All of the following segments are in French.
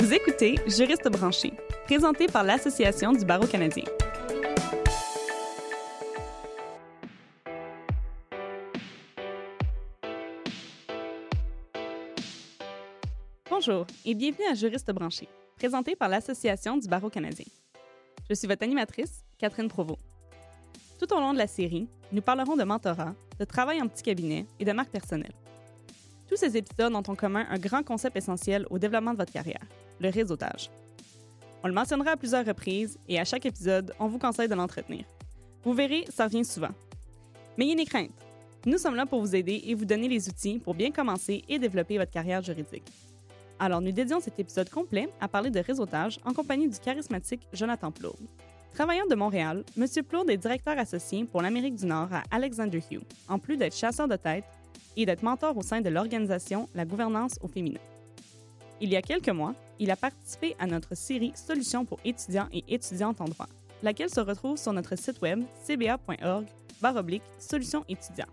Vous écoutez Juriste branché, présenté par l'Association du barreau canadien. Bonjour et bienvenue à Juriste branché, présenté par l'Association du barreau canadien. Je suis votre animatrice, Catherine Provost. Tout au long de la série, nous parlerons de mentorat, de travail en petit cabinet et de marque personnelle. Tous ces épisodes ont en commun un grand concept essentiel au développement de votre carrière, le réseautage. On le mentionnera à plusieurs reprises et à chaque épisode, on vous conseille de l'entretenir. Vous verrez, ça revient souvent. Mais ayez des craintes. Nous sommes là pour vous aider et vous donner les outils pour bien commencer et développer votre carrière juridique. Alors, nous dédions cet épisode complet à parler de réseautage en compagnie du charismatique Jonathan Plourde. Travaillant de Montréal, M. Plourde est directeur associé pour l'Amérique du Nord à Alexander Hugh, en plus d'être chasseur de tête et d'être mentor au sein de l'organisation La gouvernance au féminin. Il y a quelques mois, il a participé à notre série Solutions pour étudiants et étudiantes en droit, laquelle se retrouve sur notre site web cba.org baroblique solutions étudiants.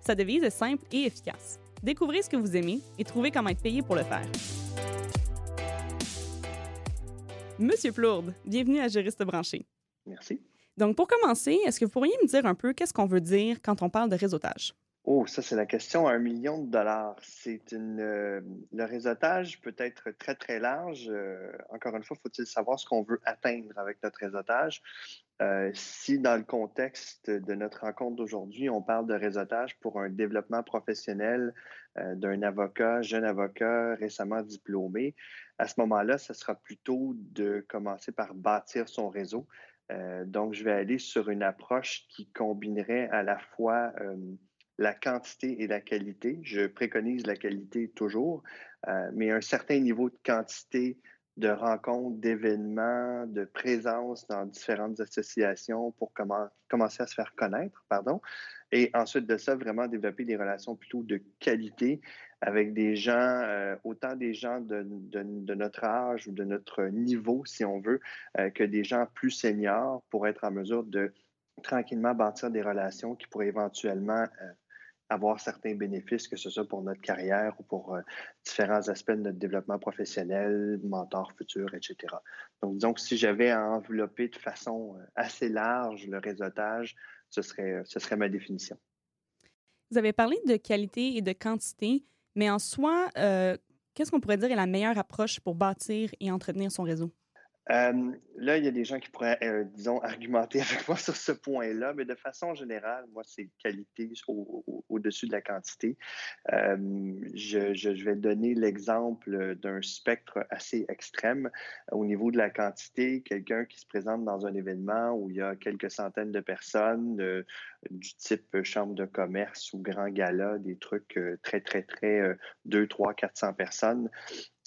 Sa devise est simple et efficace. Découvrez ce que vous aimez et trouvez comment être payé pour le faire. Monsieur Plourde, bienvenue à Juriste branché. Merci. Donc, pour commencer, est-ce que vous pourriez me dire un peu qu'est-ce qu'on veut dire quand on parle de réseautage? Oh, ça, c'est la question un million de dollars. C'est une. euh, le réseautage peut être très, très large. Euh, encore une fois, faut-il savoir ce qu'on veut atteindre avec notre réseautage? Euh, si, dans le contexte de notre rencontre d'aujourd'hui, on parle de réseautage pour un développement professionnel d'un avocat, jeune avocat récemment diplômé, à ce moment-là, ce sera plutôt de commencer par bâtir son réseau. Donc, je vais aller sur une approche qui combinerait à la fois la quantité et la qualité. Je préconise la qualité toujours, euh, mais un certain niveau de quantité de rencontres, d'événements, de présence dans différentes associations pour commencer à se faire connaître, pardon. Et ensuite de ça, vraiment développer des relations plutôt de qualité avec des gens, euh, autant des gens de, notre âge ou de notre niveau, si on veut, euh, que des gens plus seniors pour être en mesure de tranquillement bâtir des relations qui pourraient éventuellement avoir certains bénéfices, que ce soit pour notre carrière ou pour euh, différents aspects de notre développement professionnel, mentor futur, etc. Donc, disons que si j'avais à envelopper de façon euh, assez large le réseautage, ce serait, ce serait ma définition. Vous avez parlé de qualité et de quantité, mais en soi, euh, qu'est-ce qu'on pourrait dire est la meilleure approche pour bâtir et entretenir son réseau? Euh, là, il y a des gens qui pourraient, euh, disons, argumenter avec moi sur ce point-là, mais de façon générale, moi, c'est qualité au, au, dessus de la quantité. Euh, je, je, vais donner l'exemple d'un spectre assez extrême. Au niveau de la quantité, quelqu'un qui se présente dans un événement où il y a quelques centaines de personnes, du type chambre de commerce ou grand gala, des trucs très, très, très 2, 3, 400 personnes,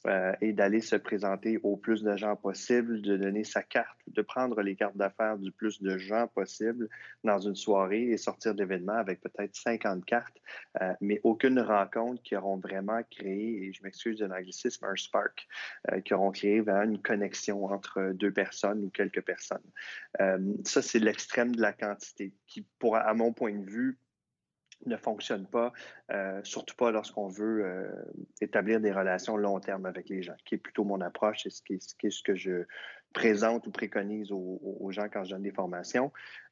euh, et d'aller se présenter au plus de gens possible, de donner sa carte, de prendre les cartes d'affaires du plus de gens possible dans une soirée et sortir d'événements avec peut-être 50 cartes, euh, mais aucune rencontre qui auront vraiment créé, et je m'excuse de l'anglicisme, un spark, euh, qui auront créé une connexion entre deux personnes ou quelques personnes. Ça, c'est l'extrême de la quantité qui, pour, à mon point de vue, ne fonctionne pas, euh, surtout pas lorsqu'on veut euh, établir des relations long terme avec les gens, qui est plutôt mon approche et ce qui est ce, que je présente ou préconise aux, aux, gens quand je donne des formations.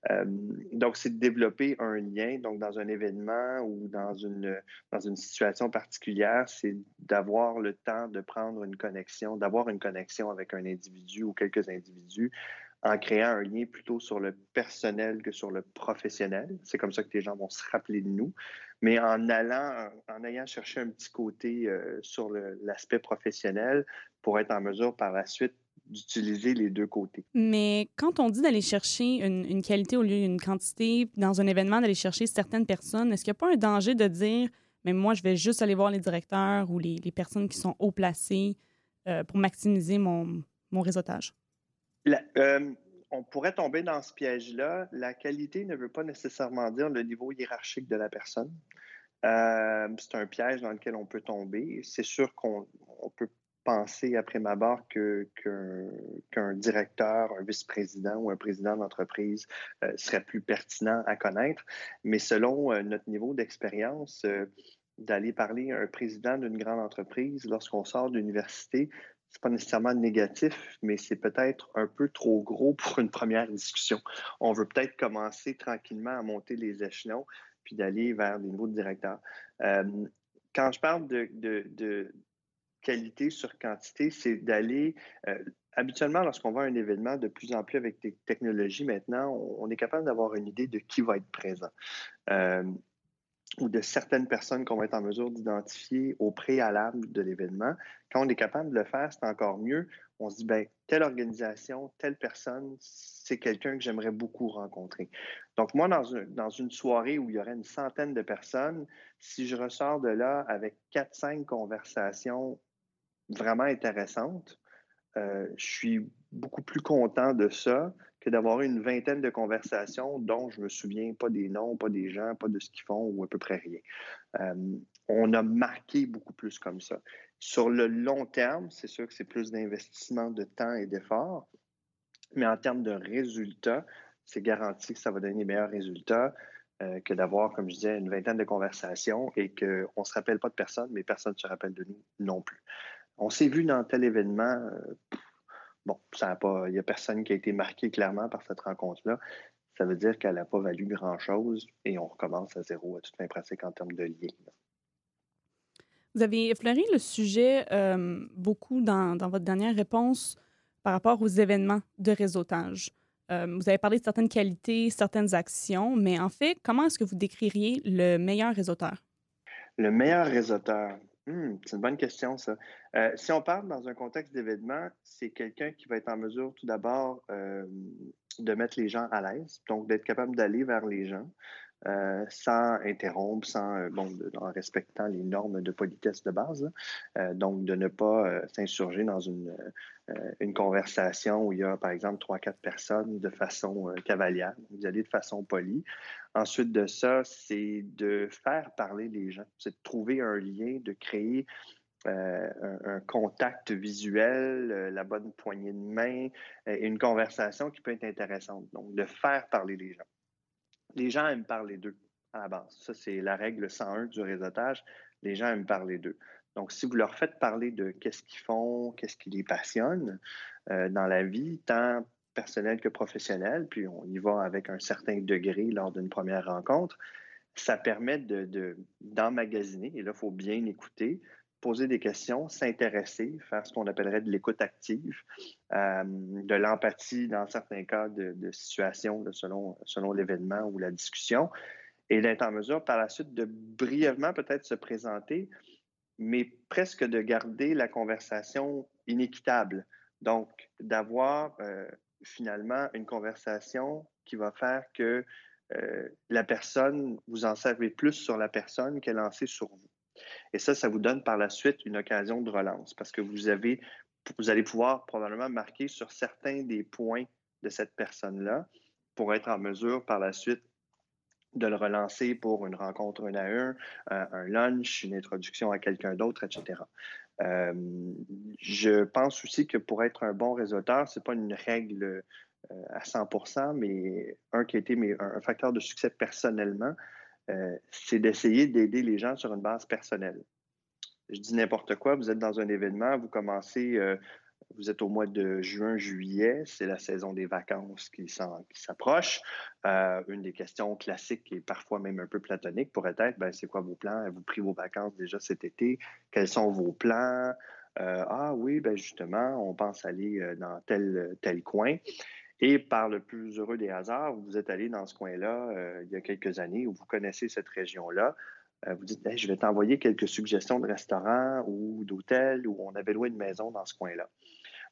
Euh, donc, c'est de développer un lien, donc dans un événement ou dans une, dans une situation particulière, c'est d'avoir le temps de prendre une connexion, d'avoir une connexion avec un individu ou quelques individus en créant un lien plutôt sur le personnel que sur le professionnel. C'est comme ça que les gens vont se rappeler de nous. Mais en allant, en, ayant cherché un petit côté euh, sur l'aspect professionnel pour être en mesure par la suite d'utiliser les deux côtés. Mais quand on dit d'aller chercher une, une, qualité au lieu d'une quantité, dans un événement, d'aller chercher certaines personnes, est-ce qu'il n'y a pas un danger de dire, mais moi, je vais juste aller voir les directeurs ou les, les personnes qui sont haut placées euh, pour maximiser mon, mon réseautage? La, euh, on pourrait tomber dans ce piège-là. La qualité ne veut pas nécessairement dire le niveau hiérarchique de la personne. Euh, c'est un piège dans lequel on peut tomber. C'est sûr qu'on on peut penser après ma barre que, qu'un, qu'un directeur, un vice-président ou un président d'entreprise euh, serait plus pertinent à connaître. Mais selon euh, notre niveau d'expérience, d'aller parler à un président d'une grande entreprise lorsqu'on sort d'université, c'est pas nécessairement négatif, mais c'est peut-être un peu trop gros pour une première discussion. On veut peut-être commencer tranquillement à monter les échelons puis d'aller vers des niveaux de directeur. Euh, quand je parle de, qualité sur quantité, c'est d'aller. Euh, habituellement, lorsqu'on va à un événement de plus en plus avec des technologies maintenant, on, est capable d'avoir une idée de qui va être présent. Euh, ou de certaines personnes qu'on va être en mesure d'identifier au préalable de l'événement. Quand on est capable de le faire, c'est encore mieux. On se dit, ben, telle organisation, telle personne, c'est quelqu'un que j'aimerais beaucoup rencontrer. Donc, moi, dans, une soirée où il y aurait une centaine de personnes, si je ressors de là avec quatre, cinq conversations vraiment intéressantes, euh, je suis beaucoup plus content de ça que d'avoir une vingtaine de conversations dont je me souviens pas des noms, pas des gens, pas de ce qu'ils font ou à peu près rien. Euh, on a marqué beaucoup plus comme ça. Sur le long terme, c'est sûr que c'est plus d'investissement de temps et d'effort, mais en termes de résultats, c'est garanti que ça va donner les meilleurs résultats euh, que d'avoir, comme je disais, une vingtaine de conversations et qu'on ne se rappelle pas de personne, mais personne ne se rappelle de nous non plus. On s'est vu dans tel événement, euh, Bon, il n'y a personne qui a été marqué clairement par cette rencontre-là. Ça veut dire qu'elle n'a pas valu grand-chose et on recommence à zéro à toute fin pratique en termes de lien. Vous avez effleuré le sujet euh, beaucoup dans, votre dernière réponse par rapport aux événements de réseautage. Euh, vous avez parlé de certaines qualités, certaines actions, mais en fait, comment est-ce que vous décririez le meilleur réseauteur? Le meilleur réseauteur, Hmm, c'est une bonne question, ça. Euh, si on parle dans un contexte d'événement, c'est quelqu'un qui va être en mesure tout d'abord euh, de mettre les gens à l'aise, donc d'être capable d'aller vers les gens euh, sans interrompre, sans, bon, en respectant les normes de politesse de base, donc de ne pas s'insurger dans une, une conversation où il y a, par exemple, trois, quatre personnes de façon cavalière, vous allez de façon polie. Ensuite de ça, c'est de faire parler les gens, c'est de trouver un lien, de créer euh, un, contact visuel, euh, la bonne poignée de main euh, et une conversation qui peut être intéressante. Donc, de faire parler les gens. Les gens aiment parler d'eux à la base. Ça, c'est la règle 101 du réseautage. Les gens aiment parler d'eux. Donc, si vous leur faites parler de qu'est-ce qu'ils font, qu'est-ce qui les passionne dans la vie, tant personnel que professionnel, puis on y va avec un certain degré lors d'une première rencontre, ça permet d'emmagasiner, de, et là, il faut bien écouter, poser des questions, s'intéresser, faire ce qu'on appellerait de l'écoute active, euh, de l'empathie dans certains cas de, situation selon, selon l'événement ou la discussion, et d'être en mesure par la suite de brièvement peut-être se présenter, mais presque de garder la conversation inéquitable. Donc, d'avoir euh, finalement une conversation qui va faire que euh, la personne, vous en savez plus sur la personne qu'elle en sait sur vous. Et ça, ça vous donne par la suite une occasion de relance parce que vous avez, vous allez pouvoir probablement marquer sur certains des points de cette personne-là pour être en mesure par la suite de le relancer pour une rencontre un à un, euh, un lunch, une introduction à quelqu'un d'autre, etc. Euh, je pense aussi que pour être un bon réseauteur, ce n'est pas une règle euh, à 100% mais un qui a été un, facteur de succès personnellement, c'est d'essayer d'aider les gens sur une base personnelle. Je dis n'importe quoi, vous êtes dans un événement, vous commencez vous êtes au mois de juin, juillet, c'est la saison des vacances qui s'approche. Euh, une des questions classiques et parfois même un peu platonique pourrait être ben, c'est quoi vos plans? Avez-vous pris vos vacances déjà cet été? Quels sont vos plans? Euh, ah oui, ben justement, on pense aller euh, dans tel, tel coin. Et par le plus heureux des hasards, vous êtes allé dans ce coin-là il y a quelques années où vous connaissez cette région-là. Vous dites, je vais t'envoyer quelques suggestions de restaurants ou d'hôtels où on avait loué une maison dans ce coin-là.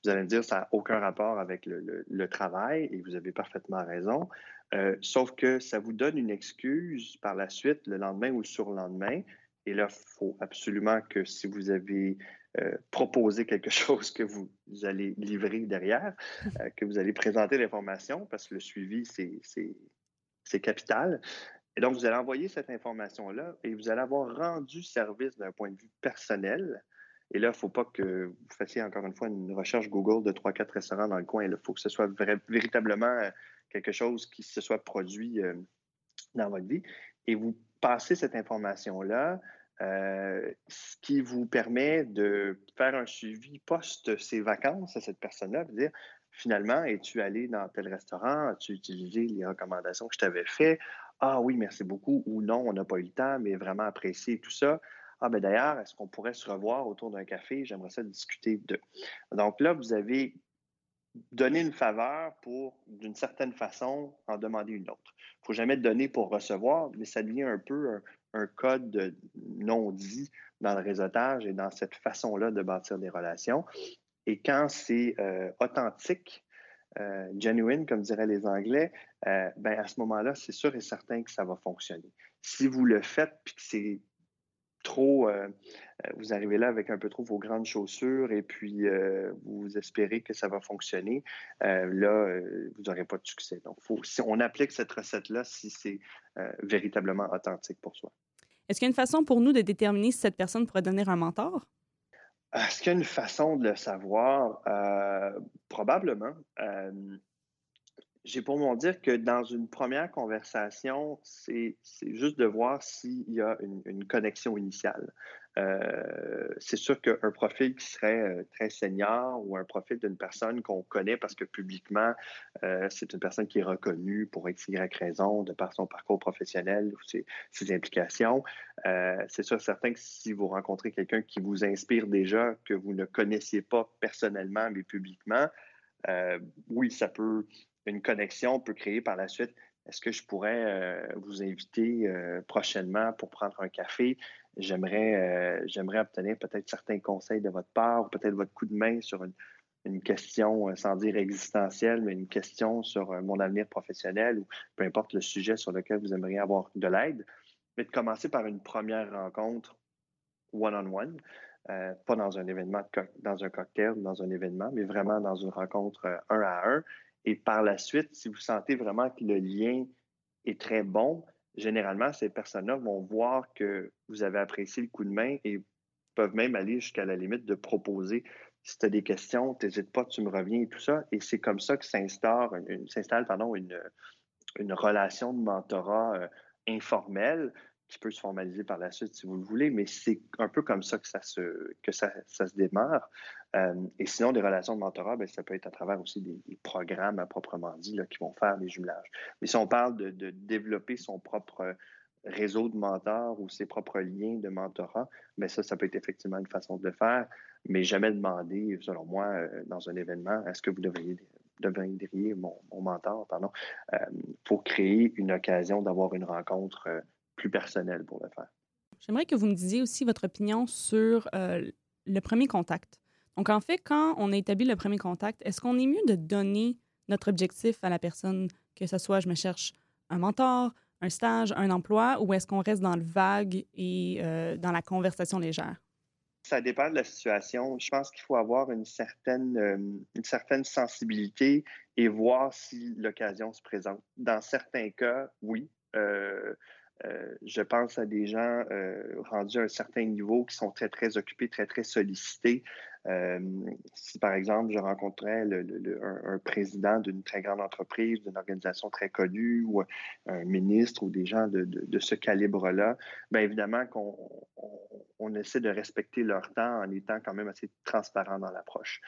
Vous allez me dire, ça n'a aucun rapport avec le, travail et vous avez parfaitement raison. Euh, sauf que ça vous donne une excuse par la suite, le lendemain ou le surlendemain. Et là, il faut absolument que si vous avez euh, proposé quelque chose que vous, allez livrer derrière, euh, que vous allez présenter l'information, parce que le suivi, c'est capital. Et donc, vous allez envoyer cette information-là et vous allez avoir rendu service d'un point de vue personnel et là, il ne faut pas que vous fassiez encore une fois une recherche Google de 3-4 restaurants dans le coin. Il faut que ce soit véritablement euh, quelque chose qui se soit produit euh, dans votre vie. Et vous passez cette information-là ce qui vous permet de faire un suivi post ses vacances à cette personne-là, dire finalement, es-tu allé dans tel restaurant? As-tu utilisé les recommandations que je t'avais faites? Ah oui, merci beaucoup. Ou non, on n'a pas eu le temps, mais vraiment apprécié tout ça. Ah, ben d'ailleurs, est-ce qu'on pourrait se revoir autour d'un café? J'aimerais ça discuter de. Donc là, vous avez donné une faveur pour, d'une certaine façon, en demander une autre. Il ne faut jamais donner pour recevoir, mais ça devient un peu un, code non-dit dans le réseautage et dans cette façon-là de bâtir des relations. Et quand c'est euh, authentique, euh, genuine, comme diraient les Anglais, euh, ben à ce moment-là, c'est sûr et certain que ça va fonctionner. Si vous le faites puis que c'est trop, vous arrivez là avec un peu trop vos grandes chaussures et puis vous espérez que ça va fonctionner, là, vous n'aurez pas de succès. Donc, faut, si on applique cette recette-là si c'est véritablement authentique pour soi. Est-ce qu'il y a une façon pour nous de déterminer si cette personne pourrait devenir un mentor? Est-ce qu'il y a une façon de le savoir? Euh, probablement. Euh, j'ai pour mon dire que dans une première conversation, c'est juste de voir s'il y a une, connexion initiale. Euh, c'est sûr qu'un profil qui serait euh, très senior ou un profil d'une personne qu'on connaît parce que publiquement, euh, c'est une personne qui est reconnue pour X, Y raison de par son parcours professionnel ou ses, ses implications, c'est sûr certain que si vous rencontrez quelqu'un qui vous inspire déjà, que vous ne connaissiez pas personnellement mais publiquement, oui, ça peut une connexion peut créer par la suite. Est-ce que je pourrais euh, vous inviter euh, prochainement pour prendre un café? J'aimerais, euh, j'aimerais obtenir peut-être certains conseils de votre part, ou peut-être votre coup de main sur une, question, sans dire existentielle, mais une question sur mon avenir professionnel ou peu importe le sujet sur lequel vous aimeriez avoir de l'aide. Mais de commencer par une première rencontre one-on-one. pas dans un événement, dans un cocktail, dans un événement, mais vraiment dans une rencontre un à un et par la suite, si vous sentez vraiment que le lien est très bon, généralement, ces personnes-là vont voir que vous avez apprécié le coup de main et peuvent même aller jusqu'à la limite de proposer si tu as des questions, n'hésite pas, tu me reviens et tout ça. Et c'est comme ça que s'installe une, une, une, relation de mentorat euh, informelle qui peut se formaliser par la suite si vous le voulez, mais c'est un peu comme ça que ça se, que ça, ça se démarre. Euh, et sinon, des relations de mentorat, ben, ça peut être à travers aussi des, programmes à proprement dit là, qui vont faire des jumelages. Mais si on parle de, développer son propre réseau de mentors ou ses propres liens de mentorat, mais ben, ça, ça peut être effectivement une façon de le faire, mais jamais demander, selon moi, euh, dans un événement, est-ce que vous devriez deviendriez mon, mon mentor, pardon, euh, pour créer une occasion d'avoir une rencontre plus personnelle pour le faire. J'aimerais que vous me disiez aussi votre opinion sur le premier contact. Donc, en fait, quand on a établi le premier contact, est-ce qu'on est mieux de donner notre objectif à la personne, que ce soit je me cherche un mentor, un stage, un emploi, ou est-ce qu'on reste dans le vague et euh, dans la conversation légère? Ça dépend de la situation. Je pense qu'il faut avoir une certaine, euh, une certaine sensibilité et voir si l'occasion se présente. Dans certains cas, oui. Euh, euh, je pense à des gens euh, rendus à un certain niveau qui sont très, très occupés, très, très sollicités. Euh, si, par exemple, je rencontrais un, président d'une très grande entreprise, d'une organisation très connue, ou un ministre, ou des gens de, ce calibre-là, bien évidemment qu'on on, essaie de respecter leur temps en étant quand même assez transparent dans l'approche.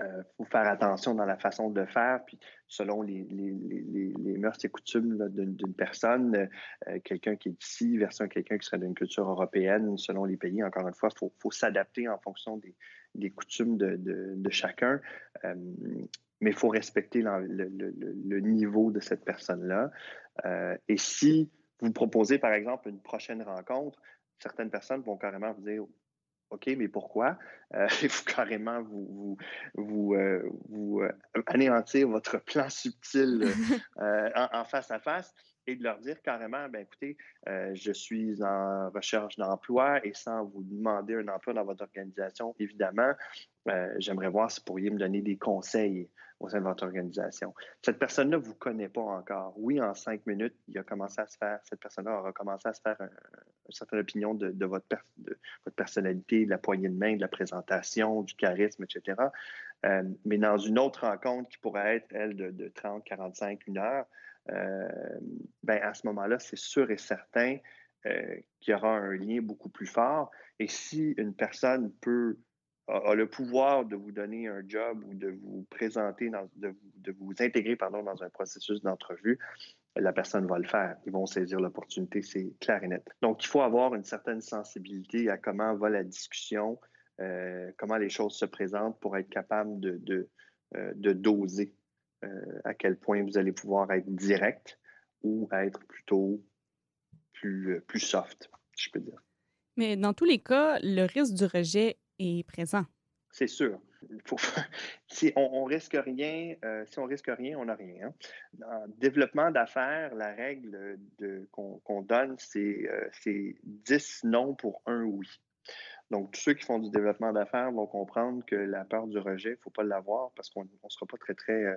Euh, faut faire attention dans la façon de faire, puis selon les, les, mœurs et coutumes d'une personne, euh, quelqu'un qui est ici versus quelqu'un qui serait d'une culture européenne, selon les pays, encore une fois, il faut, s'adapter en fonction des, coutumes de, chacun. Euh, mais il faut respecter le, niveau de cette personne-là. et si vous proposez, par exemple, une prochaine rencontre, certaines personnes vont carrément vous dire OK, mais pourquoi? Euh, faut carrément vous, vous, vous, euh, vous euh, anéantir votre plan subtil en, face à face et de leur dire carrément, ben écoutez, je suis en recherche d'emploi et sans vous demander un emploi dans votre organisation, évidemment, j'aimerais voir si vous pourriez me donner des conseils au sein de votre organisation. Cette personne-là ne vous connaît pas encore. Oui, en cinq minutes, il a commencé à se faire, cette personne-là aura commencé à se faire une certaine opinion de, votre de, votre personnalité, de la poignée de main, de la présentation, du charisme, etc. Euh, mais dans une autre rencontre qui pourrait être, elle, de, 30, 45, une heure, euh, ben à ce moment-là, c'est sûr et certain qui aura un lien beaucoup plus fort. Et si une personne peut a, le pouvoir de vous donner un job ou de vous présenter, dans, de, vous intégrer pardon, dans un processus d'entrevue, la personne va le faire. Ils vont saisir l'opportunité, c'est clair et net. Donc, il faut avoir une certaine sensibilité à comment va la discussion, euh, comment les choses se présentent pour être capable de, de, euh, de doser euh, à quel point vous allez pouvoir être direct ou être plutôt plus, plus soft, je peux dire. Mais dans tous les cas, le risque du rejet est présent. C'est sûr. Faut, si on, risque rien, euh, si on risque rien, on n'a rien. Hein. En développement d'affaires, la règle qu'on donne, c'est 10 euh, non pour un oui. Donc, tous ceux qui font du développement d'affaires vont comprendre que la peur du rejet, il ne faut pas l'avoir parce qu'on ne sera pas très, très, euh,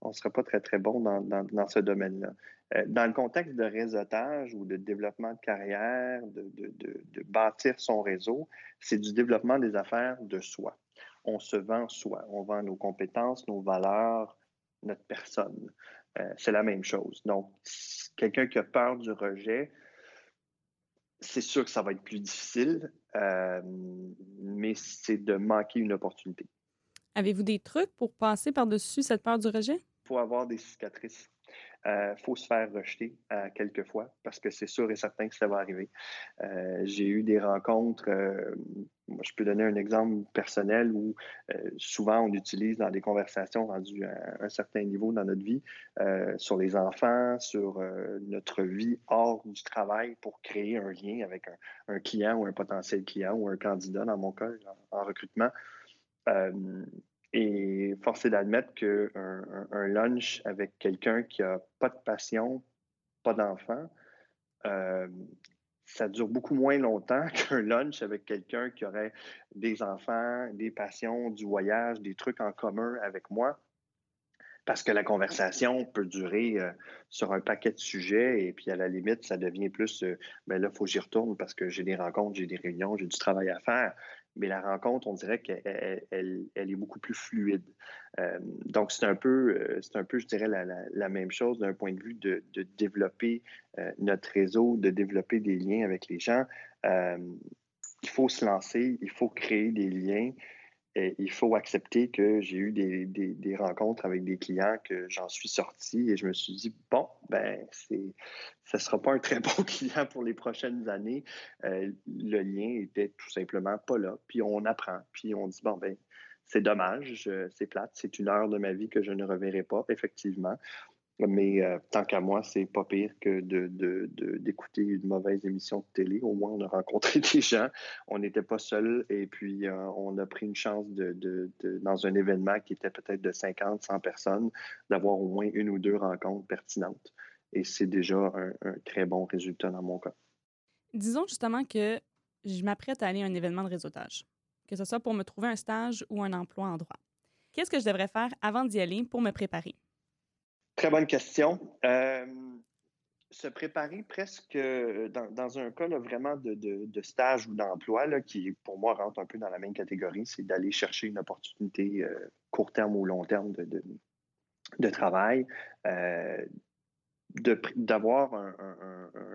on sera pas très, très bon dans, dans, ce domaine-là. Euh, dans le contexte de réseautage ou de développement de carrière, de, de, de, de bâtir son réseau, c'est du développement des affaires de soi. On se vend soi, on vend nos compétences, nos valeurs, notre personne. Euh, c'est la même chose. Donc, quelqu'un qui a peur du rejet, c'est sûr que ça va être plus difficile, euh, mais c'est de manquer une opportunité. Avez-vous des trucs pour passer par-dessus cette peur du rejet? Il faut avoir des cicatrices. Il euh, faut se faire rejeter euh, quelques fois parce que c'est sûr et certain que ça va arriver. J'ai eu des rencontres, je peux donner un exemple personnel où souvent on utilise dans des conversations rendues à un certain niveau dans notre vie sur les enfants, sur notre vie hors du travail pour créer un lien avec un, client ou un potentiel client ou un candidat dans mon cas en, recrutement. Et force est d'admettre qu'un un, lunch avec quelqu'un qui n'a pas de passion, pas d'enfant, euh, ça dure beaucoup moins longtemps qu'un lunch avec quelqu'un qui aurait des enfants, des passions, du voyage, des trucs en commun avec moi. Parce que la conversation peut durer euh, sur un paquet de sujets et puis à la limite, ça devient plus, euh, ben là, il faut que j'y retourne parce que j'ai des rencontres, j'ai des réunions, j'ai du travail à faire mais la rencontre, on dirait qu'elle elle, est beaucoup plus fluide. Euh, donc, c'est un, peu, euh, c'est un peu, je dirais, la, même chose d'un point de vue de, développer euh, notre réseau, de développer des liens avec les gens. il faut se lancer, il faut créer des liens il faut accepter que j'ai eu des, rencontres avec des clients que j'en suis sorti et je me suis dit, bon, ben, c'est, ça ne sera pas un très bon client pour les prochaines années. Euh, le lien était tout simplement pas là. Puis on apprend, puis on dit, bon, ben, c'est dommage, c'est plate, c'est une heure de ma vie que je ne reverrai pas, effectivement. Mais euh, tant qu'à moi, c'est pas pire que d'écouter de, une mauvaise émission de télé. Au moins, on a rencontré des gens. On n'était pas seul et puis euh, on a pris une chance de, dans un événement qui était peut-être de 50, 100 personnes, d'avoir au moins une ou deux rencontres pertinentes. Et c'est déjà un, un, très bon résultat dans mon cas. Disons justement que je m'apprête à aller à un événement de réseautage, que ce soit pour me trouver un stage ou un emploi en droit. Qu'est-ce que je devrais faire avant d'y aller pour me préparer? Très bonne question. Euh, se préparer presque dans, un cas vraiment de, stage ou d'emploi, qui pour moi rentre un peu dans la même catégorie, c'est d'aller chercher une opportunité euh, court terme ou long terme de, travail, euh, d'avoir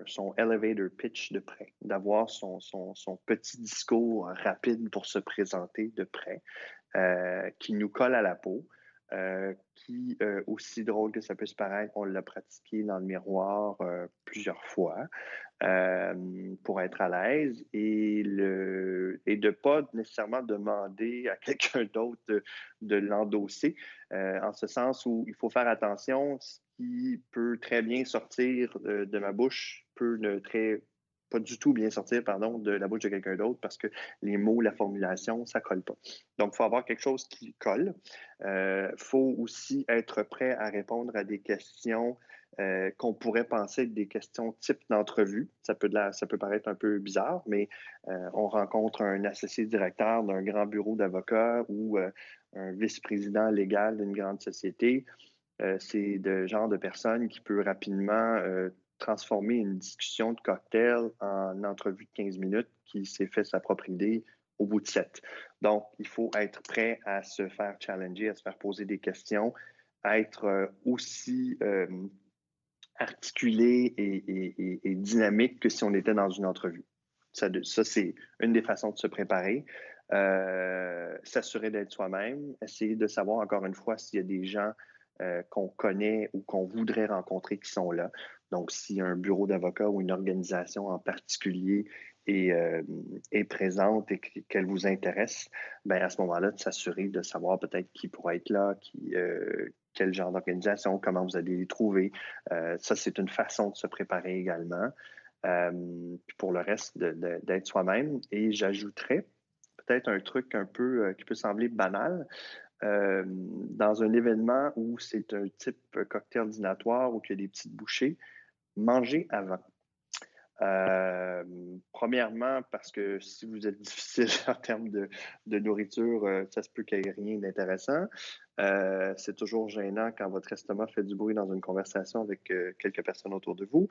son elevator pitch de près, d'avoir son, son, petit discours rapide pour se présenter de près, qui nous colle à la peau. Euh, qui, euh, aussi drôle que ça puisse paraître, on l'a pratiqué dans le miroir euh, plusieurs fois pour être à l'aise et, de ne pas nécessairement demander à quelqu'un d'autre de, de l'endosser, en ce sens où il faut faire attention, ce qui peut très bien sortir de ma bouche peut ne très pas du tout bien sortir, pardon, de la bouche de quelqu'un d'autre parce que les mots, la formulation, ça colle pas. Donc, il faut avoir quelque chose qui colle. Il euh, faut aussi être prêt à répondre à des questions euh, qu'on pourrait penser être des questions type d'entrevue. Ça peut, ça peut paraître un peu bizarre, mais euh, on rencontre un associé directeur d'un grand bureau d'avocats ou un vice-président légal d'une grande société. c'est le genre de personne qui peut rapidement transformer une discussion de cocktail en entrevue de 15 minutes qui s'est fait sa propre idée au bout de sept. Donc, il faut être prêt à se faire challenger, à se faire poser des questions, à être euh, aussi, euh, articulé et, dynamique que si on était dans une entrevue. Ça, ça c'est une des façons de se préparer. Euh, s'assurer d'être soi-même, essayer de savoir encore une fois s'il y a des gens euh, qu'on connaît ou qu'on voudrait rencontrer qui sont là. Donc, si un bureau d'avocat ou une organisation en particulier est, euh, présente et qu'elle vous intéresse, ben à ce moment-là, de s'assurer de savoir peut-être qui pourrait être là, qui, quel genre d'organisation, comment vous allez les trouver. ça, c'est une façon de se préparer également. pour le reste, d'être soi-même. Et j'ajouterais, peut-être un truc un peu euh, qui peut sembler banal. Euh, dans un événement où c'est un type cocktail dînatoire ou qu'il y a des petites bouchées, manger avant. Euh, premièrement, parce que si vous êtes difficile en termes de, nourriture, euh, ça se peut qu'il n'y ait rien d'intéressant. Euh, c'est toujours gênant quand votre estomac fait du bruit dans une conversation avec quelques personnes autour de vous.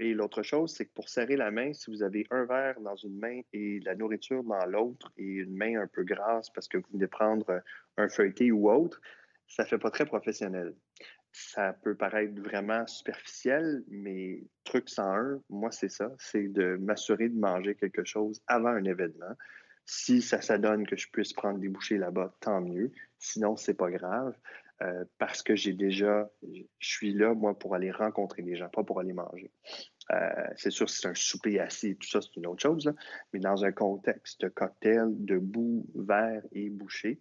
et l'autre chose, c'est que pour serrer la main, si vous avez un verre dans une main et la nourriture dans l'autre et une main un peu grasse parce que vous venez prendre un feuilleté ou autre, ça ne fait pas très professionnel ça peut paraître vraiment superficiel, mais truc 101, moi, c'est ça, c'est de m'assurer de manger quelque chose avant un événement. Si ça s'adonne que je puisse prendre des bouchées là-bas, tant mieux. Sinon, c'est pas grave. Euh, parce que j'ai déjà, je suis là, moi, pour aller rencontrer des gens, pas pour aller manger. Euh, c'est sûr, c'est un souper assis, tout ça, c'est une autre chose, mais dans un contexte de cocktail, debout, verre et bouché,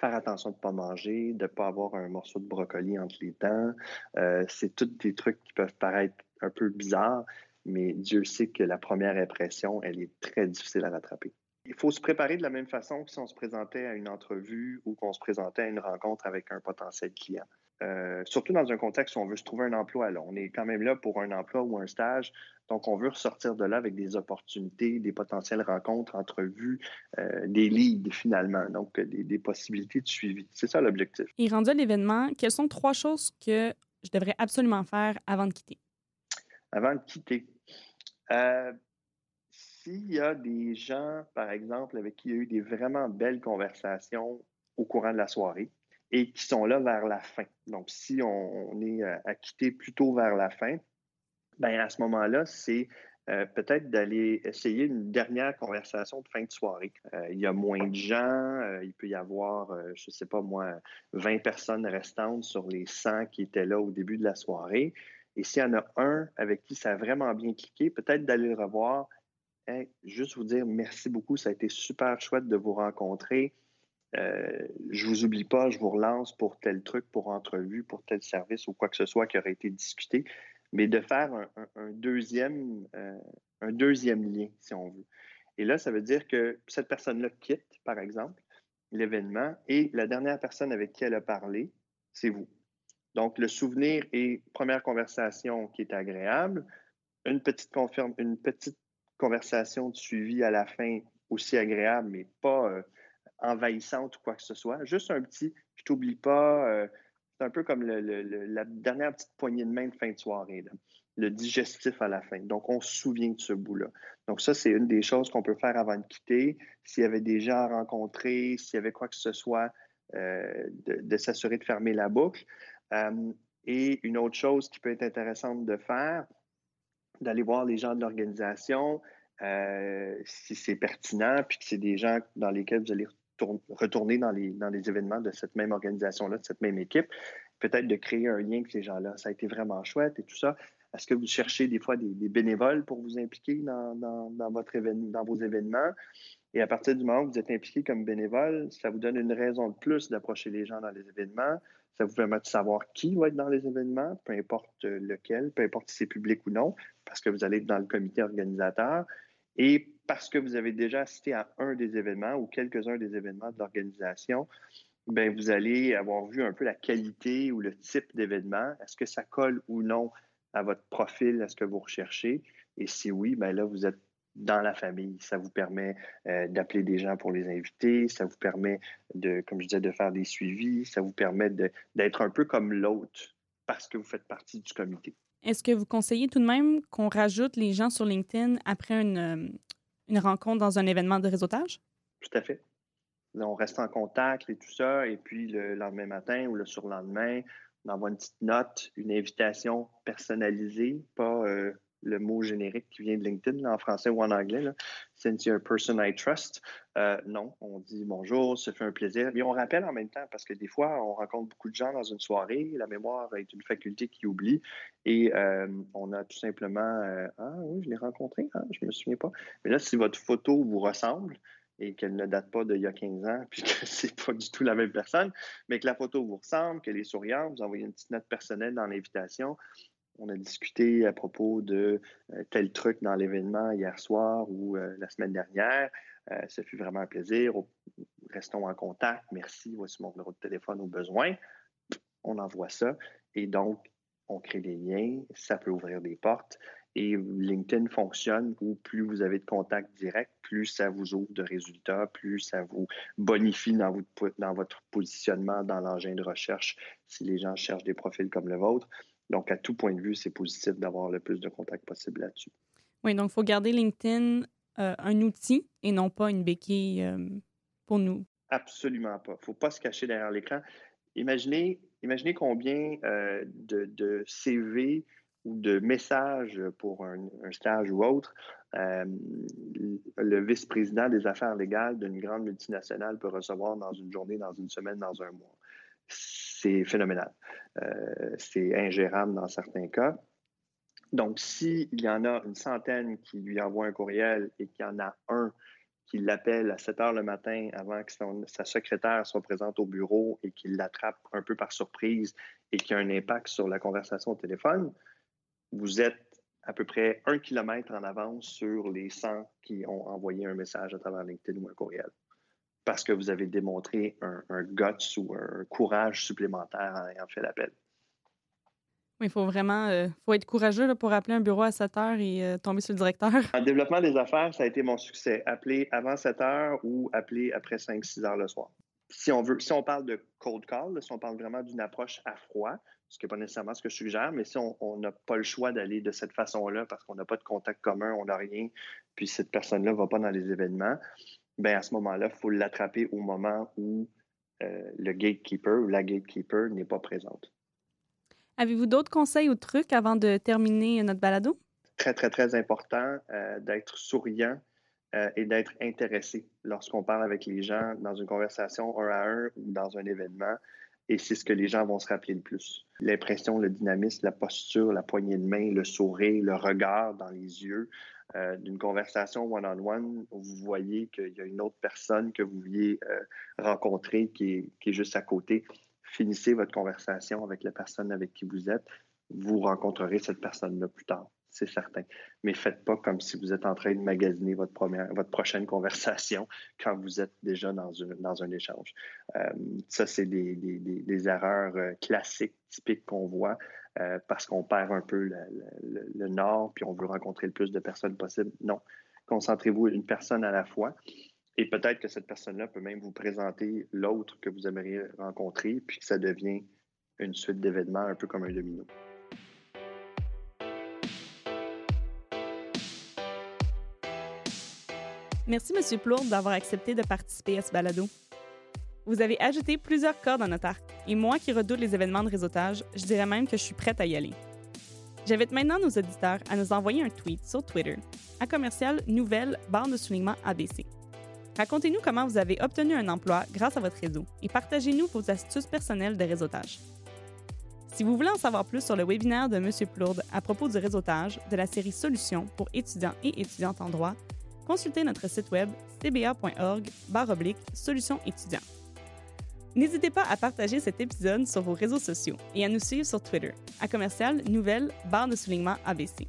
faire attention de ne pas manger, de ne pas avoir un morceau de brocoli entre les dents. Euh, c'est tous des trucs qui peuvent paraître un peu bizarres, mais Dieu sait que la première impression, elle est très difficile à rattraper. Il faut se préparer de la même façon que si on se présentait à une entrevue ou qu'on se présentait à une rencontre avec un potentiel client. Euh, surtout dans un contexte où on veut se trouver un emploi. Là. On est quand même là pour un emploi ou un stage, donc on veut ressortir de là avec des opportunités, des potentielles rencontres, entrevues, euh, des leads finalement, donc des, possibilités de suivi. C'est ça l'objectif. Et rendu à l'événement, quelles sont trois choses que je devrais absolument faire avant de quitter? Avant de quitter. Euh, s'il y a des gens, par exemple, avec qui il y a eu des vraiment belles conversations au courant de la soirée, et qui sont là vers la fin. Donc, si on, est euh, à quitter plutôt vers la fin, ben à ce moment-là, c'est euh, peut-être d'aller essayer une dernière conversation de fin de soirée. Euh, il y a moins de gens, il peut y avoir, je ne sais pas moi, 20 personnes restantes sur les 100 qui étaient là au début de la soirée. Et s'il y en a un avec qui ça a vraiment bien cliqué, peut-être d'aller le revoir. juste vous dire merci beaucoup, ça a été super chouette de vous rencontrer. Euh, je vous oublie pas, je vous relance pour tel truc, pour entrevue, pour tel service ou quoi que ce soit qui aurait été discuté, mais de faire un, deuxième, euh, un deuxième lien, si on veut. Et là, ça veut dire que cette personne-là quitte, par exemple, l'événement et la dernière personne avec qui elle a parlé, c'est vous. Donc, le souvenir et première conversation qui est agréable, une petite, une petite conversation de suivi à la fin aussi agréable, mais pas euh, envahissante ou quoi que ce soit. Juste un petit, je t'oublie pas, euh, c'est un peu comme la dernière petite poignée de main de fin de soirée, le digestif à la fin. Donc, on se souvient de ce bout-là. Donc, ça, c'est une des choses qu'on peut faire avant de quitter. S'il y avait des gens à rencontrer, s'il y avait quoi que ce soit, euh, de, s'assurer de fermer la boucle. Euh, et une autre chose qui peut être intéressante de faire, d'aller voir les gens de l'organisation, si c'est pertinent, puis que c'est des gens dans lesquels vous allez retourner dans les, dans événements de cette même organisation-là, de cette même équipe, peut-être de créer un lien avec ces gens-là. Ça a été vraiment chouette et tout ça. Est-ce que vous cherchez des fois des, bénévoles pour vous impliquer dans, dans, votre dans vos événements? Et à partir du moment où vous êtes impliqué comme bénévole, ça vous donne une raison de plus d'approcher les gens dans les événements. Ça vous permet de savoir qui va être dans les événements, peu importe lequel, peu importe si c'est public ou non, parce que vous allez être dans le comité organisateur. Et parce que vous avez déjà assisté à un des événements ou quelques-uns des événements de l'organisation, ben vous allez avoir vu un peu la qualité ou le type d'événement. Est-ce que ça colle ou non à votre profil, à ce que vous recherchez? Et si oui, ben là, vous êtes dans la famille. Ça vous permet euh, d'appeler des gens pour les inviter, ça vous permet de, comme je disais, de faire des suivis, ça vous permet d'être un peu comme l'autre parce que vous faites partie du comité. Est-ce que vous conseillez tout de même qu'on rajoute les gens sur LinkedIn après une, euh, une rencontre dans un événement de réseautage? Tout à fait. on reste en contact et tout ça, et puis le lendemain matin ou le surlendemain, on envoie une petite note, une invitation personnalisée, pas euh, le mot générique qui vient de LinkedIn en français ou en anglais. Là. Since you're a person I trust. Euh, non, on dit bonjour, ça fait un plaisir. Mais on rappelle en même temps parce que des fois, on rencontre beaucoup de gens dans une soirée. La mémoire est une faculté qui oublie et euh, on a tout simplement Ah oui, je l'ai rencontré, ah, je ne me souviens pas. Mais là, si votre photo vous ressemble, et qu'elle ne date pas d'il y a 15 ans, puis que c'est pas du tout la même personne, mais que la photo vous ressemble, qu'elle est souriante, vous envoyez une petite note personnelle dans l'invitation. On a discuté à propos de euh, tel truc dans l'événement hier soir ou euh, la semaine dernière. Euh, ça fut vraiment un plaisir. Restons en contact. Merci. Voici mon numéro de téléphone au besoin. On envoie ça. Et donc, on crée des liens. Ça peut ouvrir des portes. Et LinkedIn fonctionne où plus vous avez de contacts directs, plus ça vous ouvre de résultats, plus ça vous bonifie dans, votre positionnement dans l'engin de recherche si les gens cherchent des profils comme le vôtre. Donc, à tout point de vue, c'est positif d'avoir le plus de contacts possible là-dessus. Oui, donc il faut garder LinkedIn euh, un outil et non pas une béquille euh, pour nous. Absolument pas. Il ne faut pas se cacher derrière l'écran. Imaginez, imaginez combien euh, de, de CV ou de messages pour un, stage ou autre, le vice-président des affaires légales d'une grande multinationale peut recevoir dans une journée, dans une semaine, dans un mois. C'est phénoménal. Euh, c'est ingérable dans certains cas. Donc, s'il y en a une centaine qui lui envoient un courriel et qu'il y en a un qui l'appelle à 7 heures le matin avant que sa secrétaire soit présente au bureau et qu'il l'attrape un peu par surprise et qu'il y a un impact sur la conversation au téléphone, vous êtes à peu près un kilomètre en avance sur les 100 qui ont envoyé un message à travers LinkedIn ou un courriel. Parce que vous avez démontré un, guts ou un courage supplémentaire en ayant fait l'appel. Oui, il faut vraiment euh, faut être courageux pour appeler un bureau à 7 heures et euh, tomber sur le directeur. En développement des affaires, ça a été mon succès. Appeler avant 7 heures ou appeler après 5-6 heures le soir. Si on veut, si on parle de cold call, si on parle vraiment d'une approche à froid, ce qui n'est pas nécessairement ce que je suggère, mais si on n'a pas le choix d'aller de cette façon-là parce qu'on n'a pas de contact commun, on n'a rien, puis cette personne-là ne va pas dans les événements, bien à ce moment-là, il faut l'attraper au moment où euh, le gatekeeper ou la gatekeeper n'est pas présente. Avez-vous d'autres conseils ou trucs avant de terminer notre balado? Très, très, très important euh, d'être souriant euh, et d'être intéressé lorsqu'on parle avec les gens dans une conversation un à un ou dans un événement. Et c'est ce que les gens vont se rappeler le plus. L'impression, le dynamisme, la posture, la poignée de main, le sourire, le regard dans les yeux euh, d'une conversation one-on-one vous voyez qu'il y a une autre personne que vous vouliez euh, rencontrer qui est, juste à côté. Finissez votre conversation avec la personne avec qui vous êtes. Vous rencontrerez cette personne-là plus tard c'est certain. Mais faites pas comme si vous êtes en train de magasiner votre, prochaine conversation quand vous êtes déjà dans, un échange. Euh, ça, c'est des, des, erreurs classiques, typiques qu'on voit euh, parce qu'on perd un peu le, nord puis on veut rencontrer le plus de personnes possible. Non. Concentrez-vous une personne à la fois. Et peut-être que cette personne-là peut même vous présenter l'autre que vous aimeriez rencontrer, puis que ça devient une suite d'événements un peu comme un domino. Merci, M. Plourde, d'avoir accepté de participer à ce balado. Vous avez ajouté plusieurs cordes dans notre arc, et moi qui redoute les événements de réseautage, je dirais même que je suis prête à y aller. J'invite maintenant nos auditeurs à nous envoyer un tweet sur Twitter à commercial nouvelle barre de soulignement ABC. Racontez-nous comment vous avez obtenu un emploi grâce à votre réseau et partagez-nous vos astuces personnelles de réseautage. Si vous voulez en savoir plus sur le webinaire de M. Plourde à propos du réseautage de la série Solutions pour étudiants et étudiantes en droit, consultez notre site web cba.org solutions étudiants. N'hésitez pas à partager cet épisode sur vos réseaux sociaux et à nous suivre sur Twitter à commercial nouvelle barre de soulignement ABC.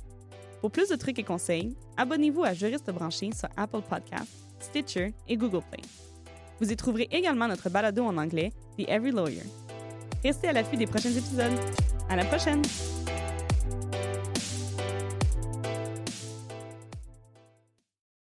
Pour plus de trucs et conseils, abonnez-vous à Juriste branché sur Apple Podcasts, Stitcher et Google Play. Vous y trouverez également notre balado en anglais, The Every Lawyer. Restez à l'affût des prochains épisodes. À la prochaine!